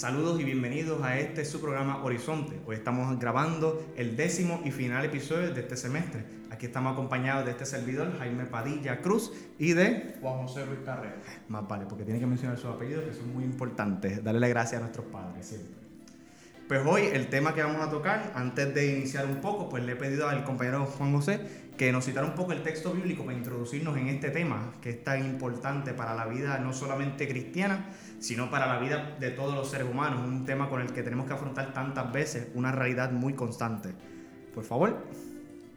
Saludos y bienvenidos a este su programa Horizonte. Hoy estamos grabando el décimo y final episodio de este semestre. Aquí estamos acompañados de este servidor, Jaime Padilla Cruz, y de Juan José Ruiz Carrera. Más vale, porque tiene que mencionar sus apellidos que son muy importantes. Darle las gracias a nuestros padres siempre. Pues hoy el tema que vamos a tocar, antes de iniciar un poco, pues le he pedido al compañero Juan José que nos citara un poco el texto bíblico para introducirnos en este tema que es tan importante para la vida no solamente cristiana, sino para la vida de todos los seres humanos, un tema con el que tenemos que afrontar tantas veces, una realidad muy constante. Por favor.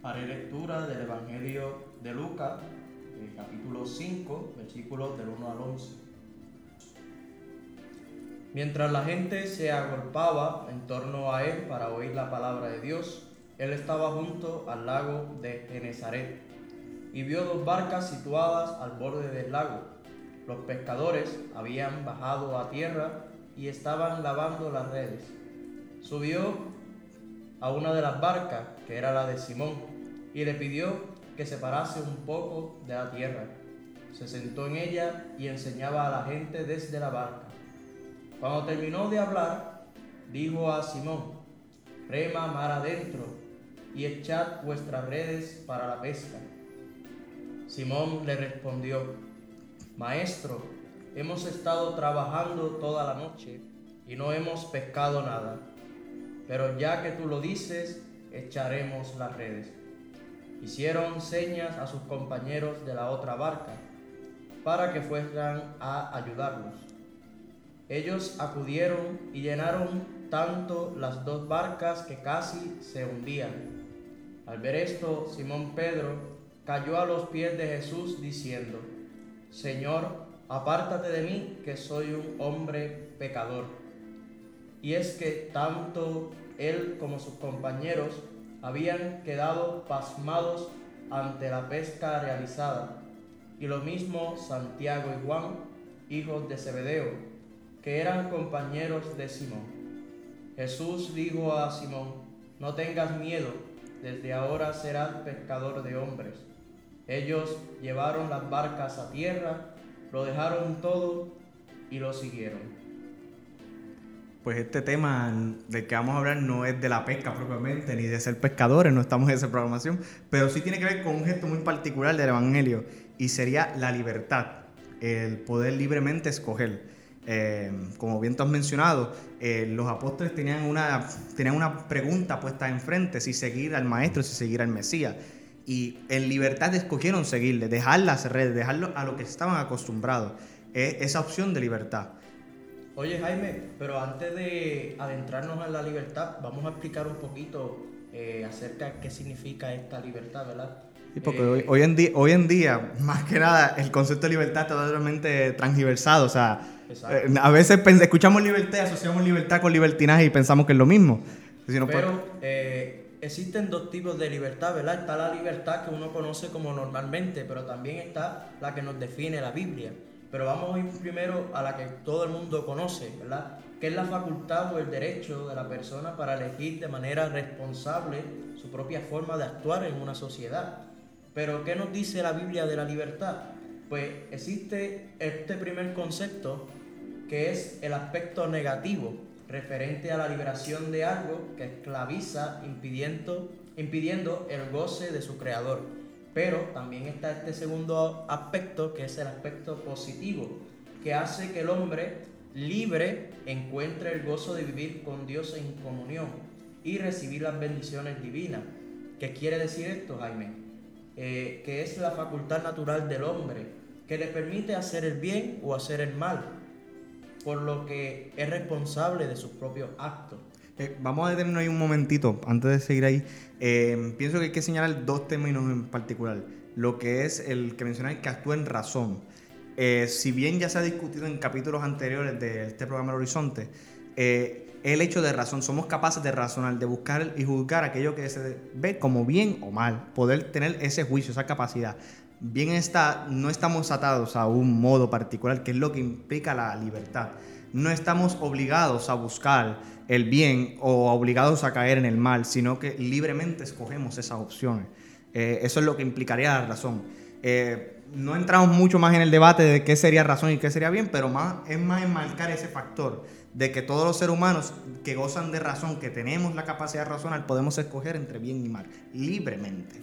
Haré lectura del Evangelio de Lucas, capítulo 5, versículos del 1 al 11. Mientras la gente se agolpaba en torno a él para oír la palabra de Dios, él estaba junto al lago de Genezaret y vio dos barcas situadas al borde del lago. Los pescadores habían bajado a tierra y estaban lavando las redes. Subió a una de las barcas, que era la de Simón, y le pidió que se parase un poco de la tierra. Se sentó en ella y enseñaba a la gente desde la barca. Cuando terminó de hablar, dijo a Simón, rema mar adentro y echad vuestras redes para la pesca. Simón le respondió, Maestro, hemos estado trabajando toda la noche y no hemos pescado nada, pero ya que tú lo dices, echaremos las redes. Hicieron señas a sus compañeros de la otra barca para que fueran a ayudarlos. Ellos acudieron y llenaron tanto las dos barcas que casi se hundían. Al ver esto, Simón Pedro cayó a los pies de Jesús diciendo, Señor, apártate de mí que soy un hombre pecador. Y es que tanto él como sus compañeros habían quedado pasmados ante la pesca realizada, y lo mismo Santiago y Juan, hijos de Zebedeo que eran compañeros de Simón. Jesús dijo a Simón, no tengas miedo, desde ahora serás pescador de hombres. Ellos llevaron las barcas a tierra, lo dejaron todo y lo siguieron. Pues este tema del que vamos a hablar no es de la pesca propiamente, ni de ser pescadores, no estamos en esa programación, pero sí tiene que ver con un gesto muy particular del Evangelio, y sería la libertad, el poder libremente escoger. Eh, como bien tú has mencionado, eh, los apóstoles tenían una, tenían una pregunta puesta enfrente, si seguir al maestro, si seguir al Mesías. Y en libertad escogieron seguirle, dejar las redes, dejarlo a lo que estaban acostumbrados. Es esa opción de libertad. Oye Jaime, pero antes de adentrarnos en la libertad, vamos a explicar un poquito eh, acerca de qué significa esta libertad, ¿verdad? Sí, porque hoy, hoy, en día, hoy en día, más que nada, el concepto de libertad está totalmente transgiversado. O sea, eh, a veces escuchamos libertad, asociamos libertad con libertinaje y pensamos que es lo mismo. Pero eh, existen dos tipos de libertad, ¿verdad? Está la libertad que uno conoce como normalmente, pero también está la que nos define la Biblia. Pero vamos a ir primero a la que todo el mundo conoce, ¿verdad? Que es la facultad o el derecho de la persona para elegir de manera responsable su propia forma de actuar en una sociedad. Pero ¿qué nos dice la Biblia de la libertad? Pues existe este primer concepto que es el aspecto negativo referente a la liberación de algo que esclaviza impidiendo, impidiendo el goce de su creador. Pero también está este segundo aspecto que es el aspecto positivo, que hace que el hombre libre encuentre el gozo de vivir con Dios en comunión y recibir las bendiciones divinas. ¿Qué quiere decir esto, Jaime? Eh, que es la facultad natural del hombre, que le permite hacer el bien o hacer el mal, por lo que es responsable de sus propios actos. Eh, vamos a detenernos ahí un momentito, antes de seguir ahí. Eh, pienso que hay que señalar dos términos en particular. Lo que es el que mencioné, que actúa en razón. si bien ya se ha discutido en capítulos anteriores de este programa El Horizonte, el hecho de razón. Somos capaces de razonar, de buscar y juzgar aquello que se ve como bien o mal. Poder tener ese juicio, esa capacidad. Bien está, no estamos atados a un modo particular, que es lo que implica la libertad. No estamos obligados a buscar el bien o obligados a caer en el mal, sino que libremente escogemos esas opciones. Eh, eso es lo que implicaría la razón. Eh, no entramos mucho más en el debate de qué sería razón y qué sería bien, pero más, es más enmarcar ese factor de que todos los seres humanos que gozan de razón, que tenemos la capacidad de razonar, podemos escoger entre bien y mal, libremente.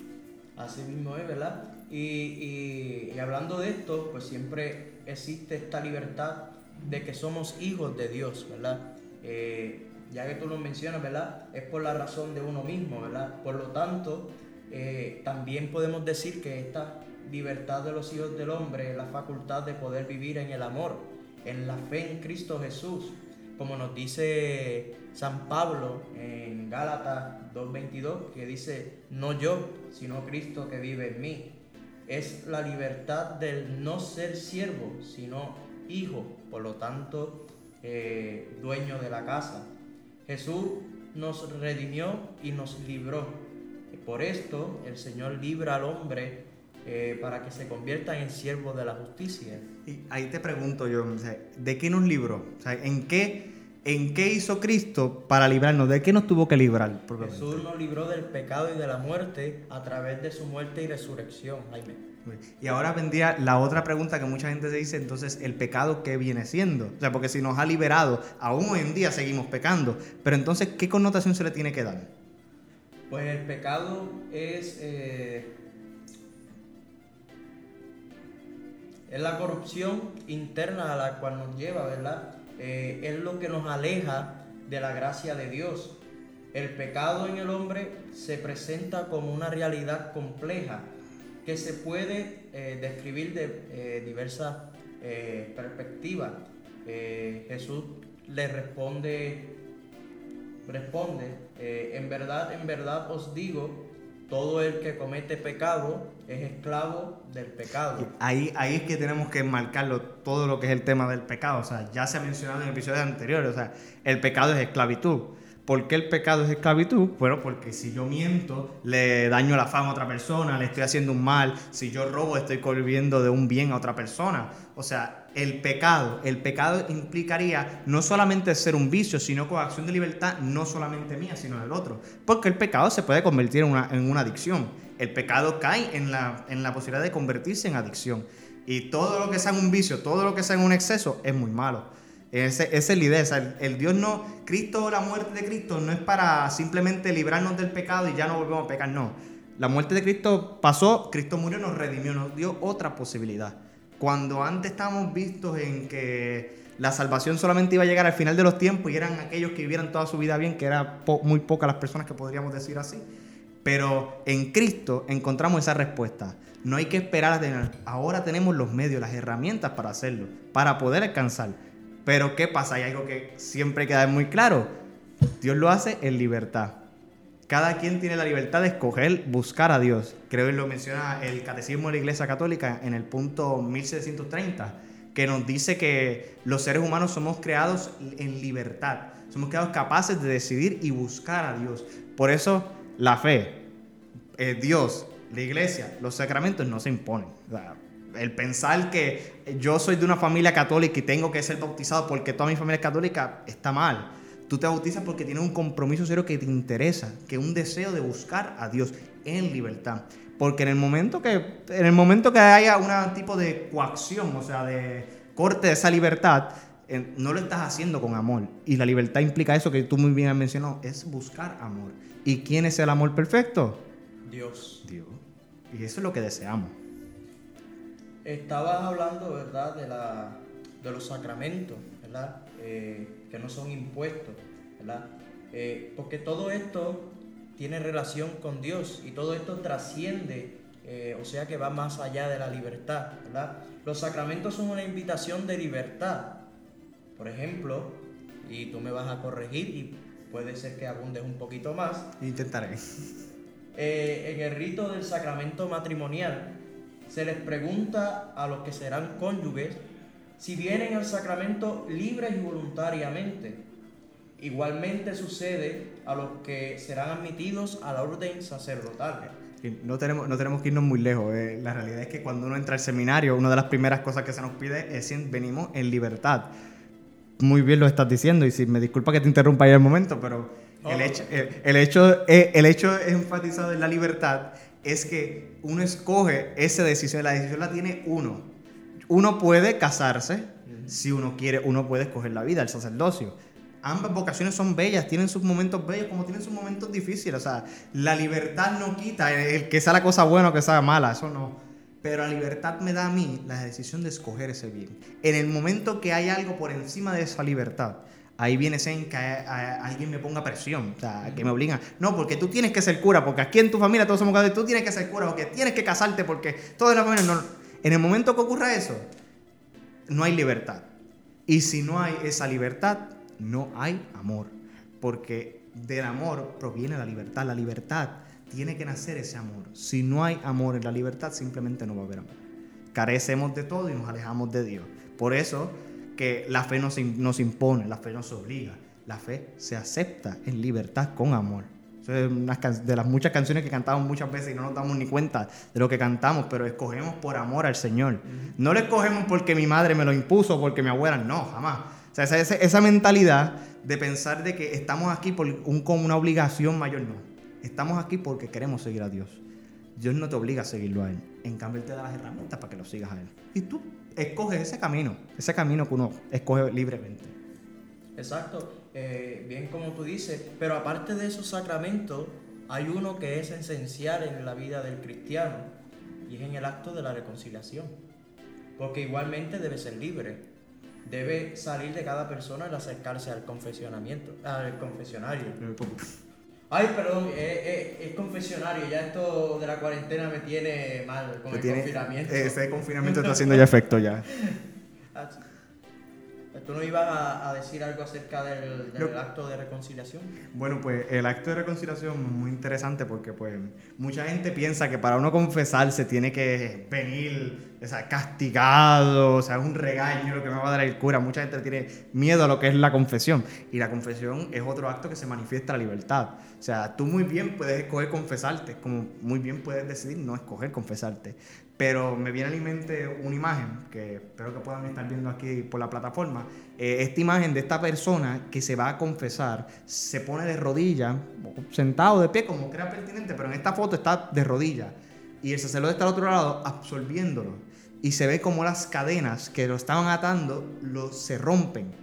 Así mismo es, ¿verdad? Y, hablando de esto, pues siempre existe esta libertad de que somos hijos de Dios, ¿verdad? Eh, ya que tú lo mencionas, ¿verdad? Es por la razón de uno mismo, ¿verdad? Por lo tanto, eh, también podemos decir que esta libertad de los hijos del hombre es la facultad de poder vivir en el amor, en la fe en Cristo Jesús, como nos dice San Pablo en Gálatas 2.22, que dice, no yo, sino Cristo que vive en mí. Es la libertad del no ser siervo, sino hijo, por lo tanto, eh, dueño de la casa. Jesús nos redimió y nos libró. Por esto el Señor libra al hombre eh, para que se convierta en siervo de la justicia. Y ahí te pregunto yo, ¿de qué nos libró? ¿en, qué, ¿En qué hizo Cristo para librarnos? ¿De qué nos tuvo que librar? Jesús nos libró del pecado y de la muerte a través de su muerte y resurrección, Jaime. Y ahora vendría la otra pregunta que mucha gente se dice, entonces, ¿el pecado qué viene siendo? O sea, porque si nos ha liberado, aún hoy en día seguimos pecando, pero entonces, ¿qué connotación se le tiene que dar? Pues el pecado es... Eh, es la corrupción interna a la cual nos lleva, ¿verdad? Eh, es lo que nos aleja de la gracia de Dios. El pecado en el hombre se presenta como una realidad compleja que se puede eh, describir de eh, diversas perspectivas. Jesús le responde, responde, en verdad, en verdad os digo, todo el que comete pecado es esclavo del pecado. Ahí, ahí es que tenemos que marcarlo todo lo que es el tema del pecado. O sea, ya se ha mencionado en episodios anteriores. O sea, el pecado es esclavitud. ¿Por qué el pecado es esclavitud? Bueno, porque si yo miento, le daño la fama a otra persona, le estoy haciendo un mal. Si yo robo, estoy corriendo de un bien a otra persona. O sea, el pecado, el pecado implicaría no solamente ser un vicio, sino coacción de libertad, no solamente mía, sino del otro. Porque el pecado se puede convertir en una, en una adicción. El pecado cae en la, en la posibilidad de convertirse en adicción. Y todo lo que sea un vicio, todo lo que sea un exceso, es muy malo. Esa es la idea. el, Dios no, Cristo, la muerte de Cristo no es para simplemente librarnos del pecado y ya no volvemos a pecar, no. La muerte de Cristo pasó, Cristo murió, nos redimió, nos dio otra posibilidad. Cuando antes estábamos vistos en que la salvación solamente iba a llegar al final de los tiempos y eran aquellos que vivieran toda su vida bien, que eran muy pocas las personas que podríamos decir así. Pero en Cristo encontramos esa respuesta. No hay que esperar a tener. Ahora tenemos los medios, las herramientas para hacerlo, para poder alcanzar. Pero ¿qué pasa? Hay algo que siempre queda muy claro. Dios lo hace en libertad. Cada quien tiene la libertad de escoger buscar a Dios. Creo que lo menciona el Catecismo de la Iglesia Católica en el punto 1730, que nos dice que los seres humanos somos creados en libertad. Somos creados capaces de decidir y buscar a Dios. Por eso la fe, eh, Dios, la iglesia, los sacramentos no se imponen el pensar que yo soy de una familia católica y tengo que ser bautizado porque toda mi familia es católica está mal. Tú te bautizas porque tienes un compromiso serio que te interesa, que un deseo de buscar a Dios en libertad. Porque en el momento que, en el momento que haya un tipo de coacción, o sea, de corte de esa libertad, no lo estás haciendo con amor. Y la libertad implica eso que tú muy bien has mencionado, es buscar amor. ¿Y quién es el amor perfecto? Dios. Dios. Y eso es lo que deseamos. Estabas hablando, ¿verdad?, de, la, de los sacramentos, ¿verdad?, eh, que no son impuestos, ¿verdad? Eh, porque todo esto tiene relación con Dios y todo esto trasciende, eh, o sea que va más allá de la libertad, ¿verdad? Los sacramentos son una invitación de libertad. Por ejemplo, y tú me vas a corregir y puede ser que abundes un poquito más. Intentaré. en el rito del sacramento matrimonial, se les pregunta a los que serán cónyuges si vienen al sacramento libres y voluntariamente. Igualmente sucede a los que serán admitidos a la orden sacerdotal. No tenemos, no tenemos que irnos muy lejos. Eh. La realidad es que cuando uno entra al seminario, una de las primeras cosas que se nos pide es si venimos en libertad. Muy bien lo estás diciendo y si me disculpa que te interrumpa ahí el momento, pero el, hecho, el, hecho, eh, el hecho enfatizado en la libertad es que uno escoge esa decisión, la decisión la tiene uno. Uno puede casarse, si uno quiere, uno puede escoger la vida, el sacerdocio. ambas vocaciones son bellas, tienen sus momentos bellos como tienen sus momentos difíciles. O sea, la libertad no quita el, que sea la cosa buena o que sea mala, eso no. Pero la libertad me da a mí la decisión de escoger ese bien. En el momento que hay algo por encima de esa libertad, ahí viene en que alguien me ponga presión, o sea, que me obliga. No, porque tú tienes que ser cura, porque aquí en tu familia todos somos casados, tú tienes que ser cura, porque tienes que casarte, porque toda la familia no. En el momento que ocurra eso, no hay libertad. Y si no hay esa libertad, no hay amor. Porque del amor proviene la libertad. La libertad tiene que nacer ese amor. Si no hay amor en la libertad, simplemente no va a haber amor. Carecemos de todo y nos alejamos de Dios. Por eso que la fe nos, nos impone, la fe nos obliga. La fe se acepta en libertad con amor. De las muchas canciones que cantamos muchas veces y no nos damos ni cuenta de lo que cantamos, pero escogemos por amor al Señor. No lo escogemos porque mi madre me lo impuso, porque mi abuela, no, jamás. O sea, esa, esa mentalidad de pensar de que estamos aquí por un, con una obligación mayor, no. Estamos aquí porque queremos seguir a Dios. Dios no te obliga a seguirlo a Él. En cambio, Él te da las herramientas para que lo sigas a Él. Y tú escoges ese camino, ese camino que uno escoge libremente. Exacto, eh, bien como tú dices, pero aparte de esos sacramentos, hay uno que es esencial en la vida del cristiano y es en el acto de la reconciliación. Porque igualmente debe ser libre debe salir de cada persona y acercarse al confesionamiento, al confesionario. Ay, perdón, es, confesionario. Ya esto de la cuarentena me tiene mal con el confinamiento. Ese confinamiento está haciendo ya efecto ya. Ah, ¿Tú no ibas a, decir algo acerca del, acto de reconciliación? Bueno, pues el acto de reconciliación es muy interesante porque pues mucha gente piensa que para uno confesarse tiene que venir o sea, castigado, o sea, es un regaño lo que me va a dar el cura. Mucha gente tiene miedo a lo que es la confesión y la confesión es otro acto que se manifiesta la libertad. O sea, tú muy bien puedes escoger confesarte, como muy bien puedes decidir no escoger confesarte. Pero me viene a mi mente una imagen que espero que puedan estar viendo aquí por la plataforma. Eh, esta imagen de esta persona que se va a confesar, se pone de rodillas, sentado de pie, como crea pertinente, pero en esta foto está de rodillas. Y el sacerdote está al otro lado absorbiéndolo. Y se ve como las cadenas que lo estaban atando lo, se rompen.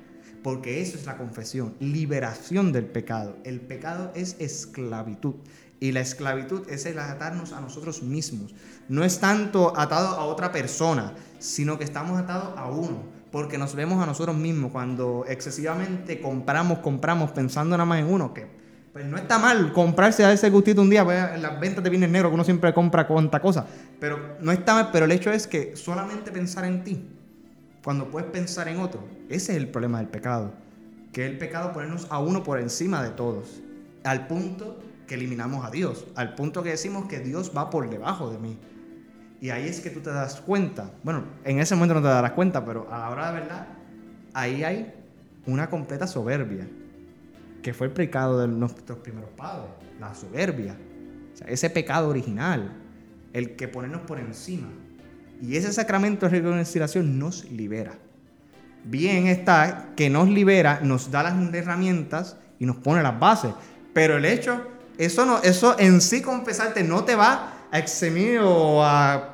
Porque eso es la confesión, liberación del pecado. El pecado es esclavitud. Y la esclavitud es el atarnos a nosotros mismos. No es tanto atado a otra persona, sino que estamos atados a uno. Porque nos vemos a nosotros mismos cuando excesivamente compramos, compramos pensando nada más en uno. Que pues no está mal comprarse a ese gustito un día. Pues, en las ventas de bienes negros que uno siempre compra cuanta cosa. Pero no está mal. Pero el hecho es que solamente pensar en ti, cuando puedes pensar en otro, ese es el problema del pecado. Que el pecado ponernos a uno por encima de todos. Al punto que eliminamos a Dios, al punto que decimos que Dios va por debajo de mí. Y ahí es que tú te das cuenta. Bueno, en ese momento no te darás cuenta, pero a la de verdad, ahí hay una completa soberbia, que fue el pecado de nuestros primeros padres, la soberbia. Ese pecado original, el que ponernos por encima. Y ese sacramento de reconciliación nos libera. Bien está que nos libera, nos da las herramientas y nos pone las bases. Pero el hecho eso, no, eso en sí confesarte no te va a eximir o a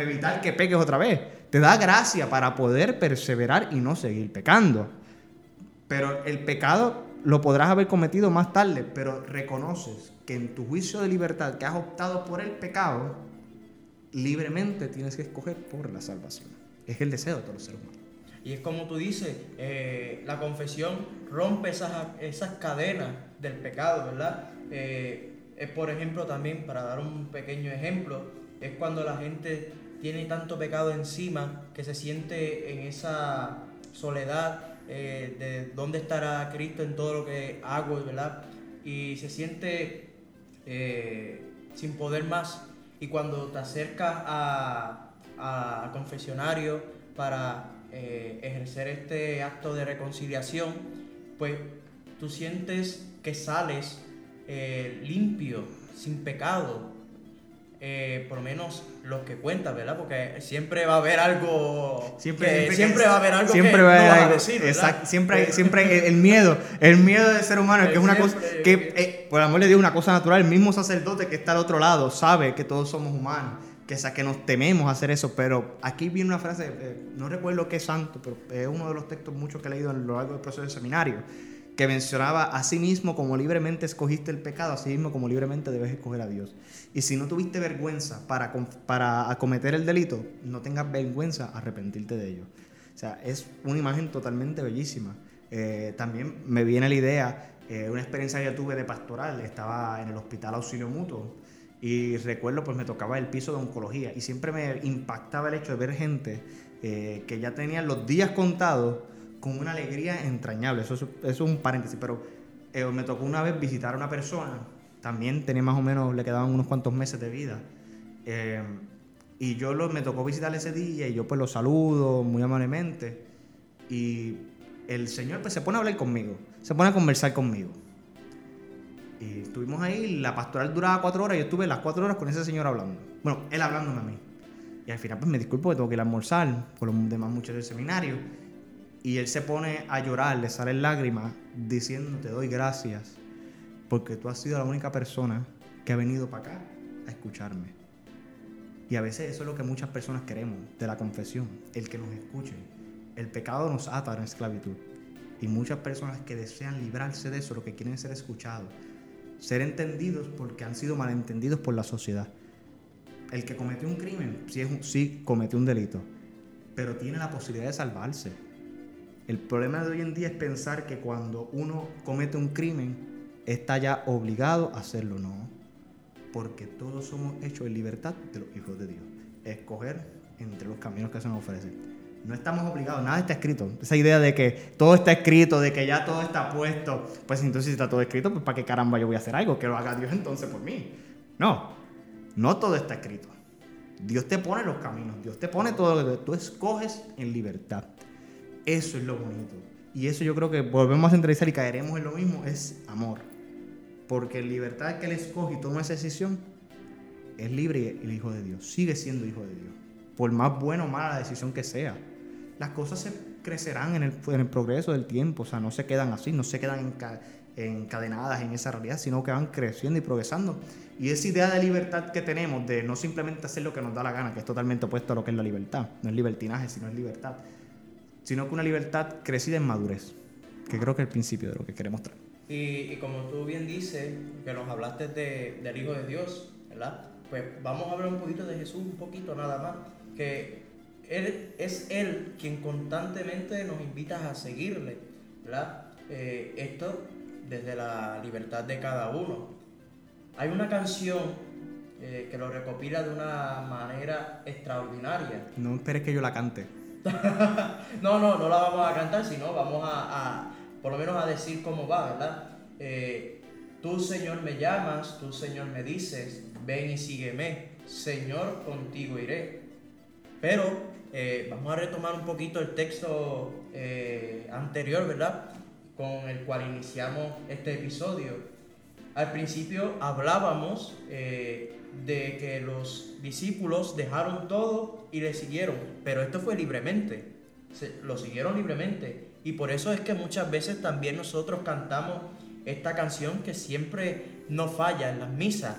evitar que peques otra vez. Te da gracia para poder perseverar y no seguir pecando. Pero el pecado lo podrás haber cometido más tarde, pero reconoces que en tu juicio de libertad que has optado por el pecado, libremente tienes que escoger por la salvación. Es el deseo de todos los seres humanos. Y es como tú dices, eh, la confesión rompe esas, esas cadenas del pecado, ¿verdad? Eh, es por ejemplo también, para dar un pequeño ejemplo, es cuando la gente tiene tanto pecado encima que se siente en esa soledad eh, de dónde estará Cristo en todo lo que hago, ¿verdad? Y se siente sin poder más. Y cuando te acercas a, a, confesionario para ejercer este acto de reconciliación, pues tú sientes que sales eh, limpio, sin pecado. Eh, por lo menos los que cuentan, ¿verdad? Porque siempre va a haber algo. Siempre, siempre, va a haber algo siempre va a decir. Exacto, siempre hay, siempre el, miedo, el miedo del ser humano, que es una cosa. que eh, Por amor le digo una cosa natural. El mismo sacerdote que está al otro lado sabe que todos somos humanos, que, que nos tememos hacer eso. Pero aquí viene una frase, no recuerdo qué santo, pero es uno de los textos muchos que he leído a lo largo del proceso de seminario que mencionaba a sí mismo como libremente escogiste el pecado, a sí mismo como libremente debes escoger a Dios. Y si no tuviste vergüenza para, para acometer el delito, no tengas vergüenza arrepentirte de ello. O sea, es una imagen totalmente bellísima. Eh, también me viene la idea, eh, una experiencia que yo tuve de pastoral, estaba en el hospital auxilio mutuo y recuerdo pues me tocaba el piso de oncología y siempre me impactaba el hecho de ver gente eh, que ya tenía los días contados con una alegría entrañable. Eso, es un paréntesis, pero eh, me tocó una vez visitar a una persona, también tenía más o menos, le quedaban unos cuantos meses de vida. Eh, y yo lo, me tocó visitar ese día y yo pues lo saludo muy amablemente. Y el señor pues se pone a hablar conmigo, se pone a conversar conmigo. Y estuvimos ahí, la pastoral duraba cuatro horas y yo estuve las cuatro horas con ese señor hablando. Bueno, él hablándome a mí. Y al final pues me disculpo que tengo que ir a almorzar con los demás muchachos del seminario. Y él se pone a llorar, le salen lágrimas, diciendo, te doy gracias, porque tú has sido la única persona que ha venido para acá a escucharme. Y a veces eso es lo que muchas personas queremos de la confesión, el que nos escuchen. El pecado nos ata a la esclavitud. Y muchas personas que desean librarse de eso, lo que quieren es ser escuchados, ser entendidos porque han sido malentendidos por la sociedad. El que cometió un crimen, sí, es sí cometió un delito, pero tiene la posibilidad de salvarse el problema de hoy en día es pensar que cuando uno comete un crimen está ya obligado a hacerlo. No, porque todos somos hechos en libertad de los hijos de Dios. Escoger entre los caminos que se nos ofrecen. No estamos obligados, nada está escrito. Esa idea de que todo está escrito, de que ya todo está puesto, pues entonces si está todo escrito, pues para qué caramba yo voy a hacer algo, que lo haga Dios entonces por mí. No, no todo está escrito. Dios te pone los caminos, Dios te pone todo lo que tú escoges en libertad. Eso es lo bonito. Y eso yo creo que volvemos a centralizar y caeremos en lo mismo, es amor. Porque libertad que él escoge y toma esa decisión, es libre el hijo de Dios. Sigue siendo hijo de Dios. Por más buena o mala la decisión que sea. Las cosas se crecerán en el, en progreso del tiempo. O sea, no se quedan así, no se quedan encadenadas en esa realidad, sino que van creciendo y progresando. Y esa idea de libertad que tenemos, de no simplemente hacer lo que nos da la gana, que es totalmente opuesto a lo que es la libertad. No es libertinaje, sino es libertad sino que una libertad crecida en madurez, que creo que es el principio de lo que queremos traer. Y, como tú bien dices, que nos hablaste de, del Hijo de Dios, ¿verdad? Pues vamos a hablar un poquito de Jesús, un poquito nada más, que él, es Él quien constantemente nos invita a seguirle, ¿verdad? Eh, esto desde la libertad de cada uno. Hay una canción eh, que lo recopila de una manera extraordinaria. No esperes que yo la cante. no, no, no la vamos a cantar, sino vamos a, por lo menos a decir cómo va, ¿verdad? Eh, tú, Señor, me llamas, tú, Señor, me dices, ven y sígueme, Señor, contigo iré. Pero eh, vamos a retomar un poquito el texto eh, anterior, ¿verdad? Con el cual iniciamos este episodio. Al principio hablábamos de que los discípulos dejaron todo y le siguieron, pero esto fue libremente, lo siguieron libremente. Y por eso es que muchas veces también nosotros cantamos esta canción que siempre no falla en las misas.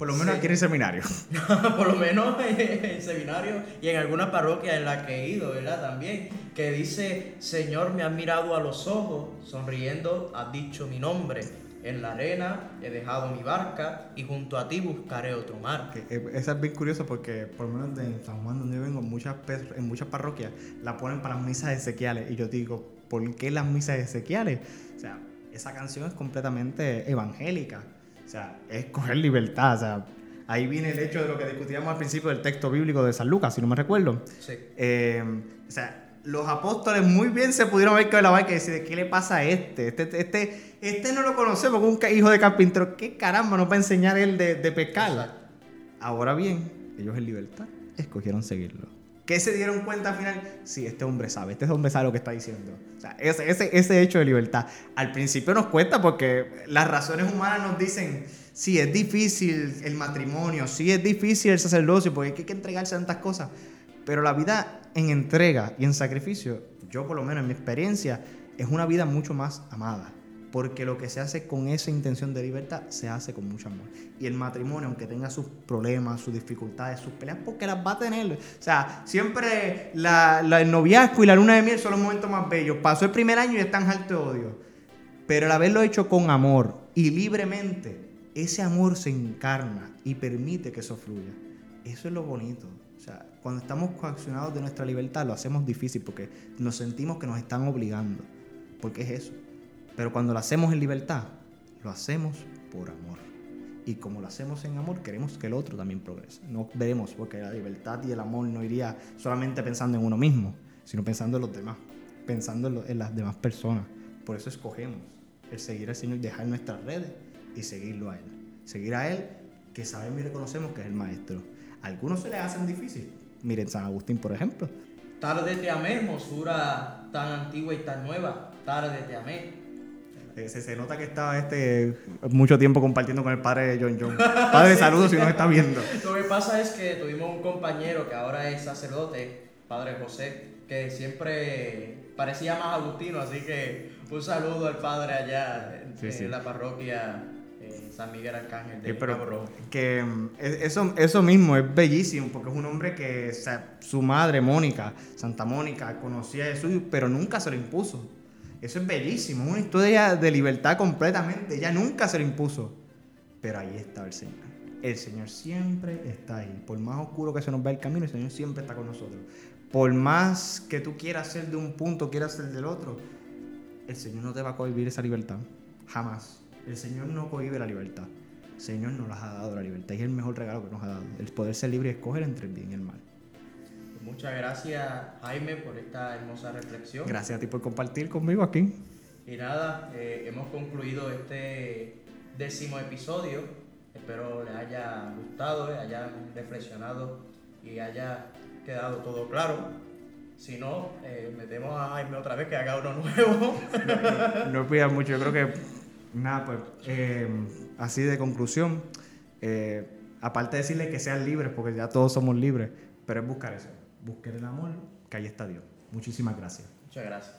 Por lo menos aquí en el seminario. por lo menos en el seminario y en alguna parroquia en la que he ido, ¿verdad? También, que dice, Señor, me has mirado a los ojos, sonriendo, has dicho mi nombre. En la arena he dejado mi barca y junto a ti buscaré otro mar. Eh, esa es bien curioso porque por lo menos en San Juan donde yo vengo, muchas, en muchas parroquias la ponen para las misas ezequiales. Y yo digo, ¿por qué las misas ezequiales? O sea, esa canción es completamente evangélica. O sea, es coger libertad. O sea, ahí viene el hecho de lo que discutíamos al principio del texto bíblico de San Lucas, si no me recuerdo. Sí. Eh, o sea, los apóstoles muy bien se pudieron ver con la barca y decir, ¿qué le pasa a este? Este, este, este no lo conocemos, un hijo de carpintero. ¿Qué caramba nos va a enseñar él de, de pescar? Ahora bien, ellos en libertad escogieron seguirlo. ¿Qué se dieron cuenta al final? Sí, este hombre sabe, este hombre sabe lo que está diciendo. Ese, ese, ese hecho de libertad. Al principio nos cuesta porque las razones humanas nos dicen, sí, es difícil el matrimonio, sí, es difícil el sacerdocio, porque hay que entregarse a tantas cosas. Pero la vida en entrega y en sacrificio, yo por lo menos en mi experiencia, es una vida mucho más amada. Porque lo que se hace con esa intención de libertad se hace con mucho amor. Y el matrimonio, aunque tenga sus problemas, sus dificultades, sus peleas, porque las va a tener. O sea, siempre la, el noviazgo y la luna de miel son los momentos más bellos. Pasó el primer año y están alto de odio. Pero el haberlo hecho con amor y libremente, ese amor se encarna y permite que eso fluya. Eso es lo bonito. O sea, cuando estamos coaccionados de nuestra libertad, lo hacemos difícil porque nos sentimos que nos están obligando. Porque es eso. Pero cuando lo hacemos en libertad, lo hacemos por amor. Y como lo hacemos en amor, queremos que el otro también progrese. No veremos, porque la libertad y el amor no iría solamente pensando en uno mismo, sino pensando en los demás, pensando en, las demás personas. Por eso escogemos el seguir al Señor, dejar nuestras redes y seguirlo a Él. Seguir a Él, que sabemos y reconocemos que es el Maestro. algunos se les hacen difícil. Miren, San Agustín, por ejemplo. Tarde te amé, hermosura tan antigua y tan nueva. Tarde te amé. Eh, se, nota que estaba este mucho tiempo compartiendo con el padre de John John. Padre, saludos si nos está viendo. Lo que pasa es que tuvimos un compañero que ahora es sacerdote, padre José, que siempre parecía más agustino, así que un saludo al padre allá en, la parroquia eh, San Miguel Arcángel de pero Que mm, eso, eso mismo es bellísimo, porque es un hombre que su madre, Mónica, Santa Mónica, conocía a Jesús, pero nunca se lo impuso. Eso es bellísimo, es una historia de libertad completamente. Ella nunca se lo impuso. Pero ahí está el Señor. El Señor siempre está ahí. Por más oscuro que se nos vea el camino, el Señor siempre está con nosotros. Por más que tú quieras ser de un punto, quieras ser del otro, el Señor no te va a cohibir esa libertad. Jamás. El Señor no cohibe la libertad. El Señor nos ha dado la libertad y es el mejor regalo que nos ha dado. El poder ser libre y escoger entre el bien y el mal. Muchas gracias Jaime por esta hermosa reflexión. Gracias a ti por compartir conmigo aquí. Y nada, eh, hemos concluido este décimo episodio. Espero les haya gustado, les haya reflexionado y haya quedado todo claro. Si no, eh, metemos a Jaime otra vez que haga uno nuevo. no, no mucho, yo creo que nada, pues eh, así de conclusión, aparte de decirles que sean libres, porque ya todos somos libres, pero es buscar eso busquen el amor, que ahí está Dios. Muchísimas gracias. Muchas gracias.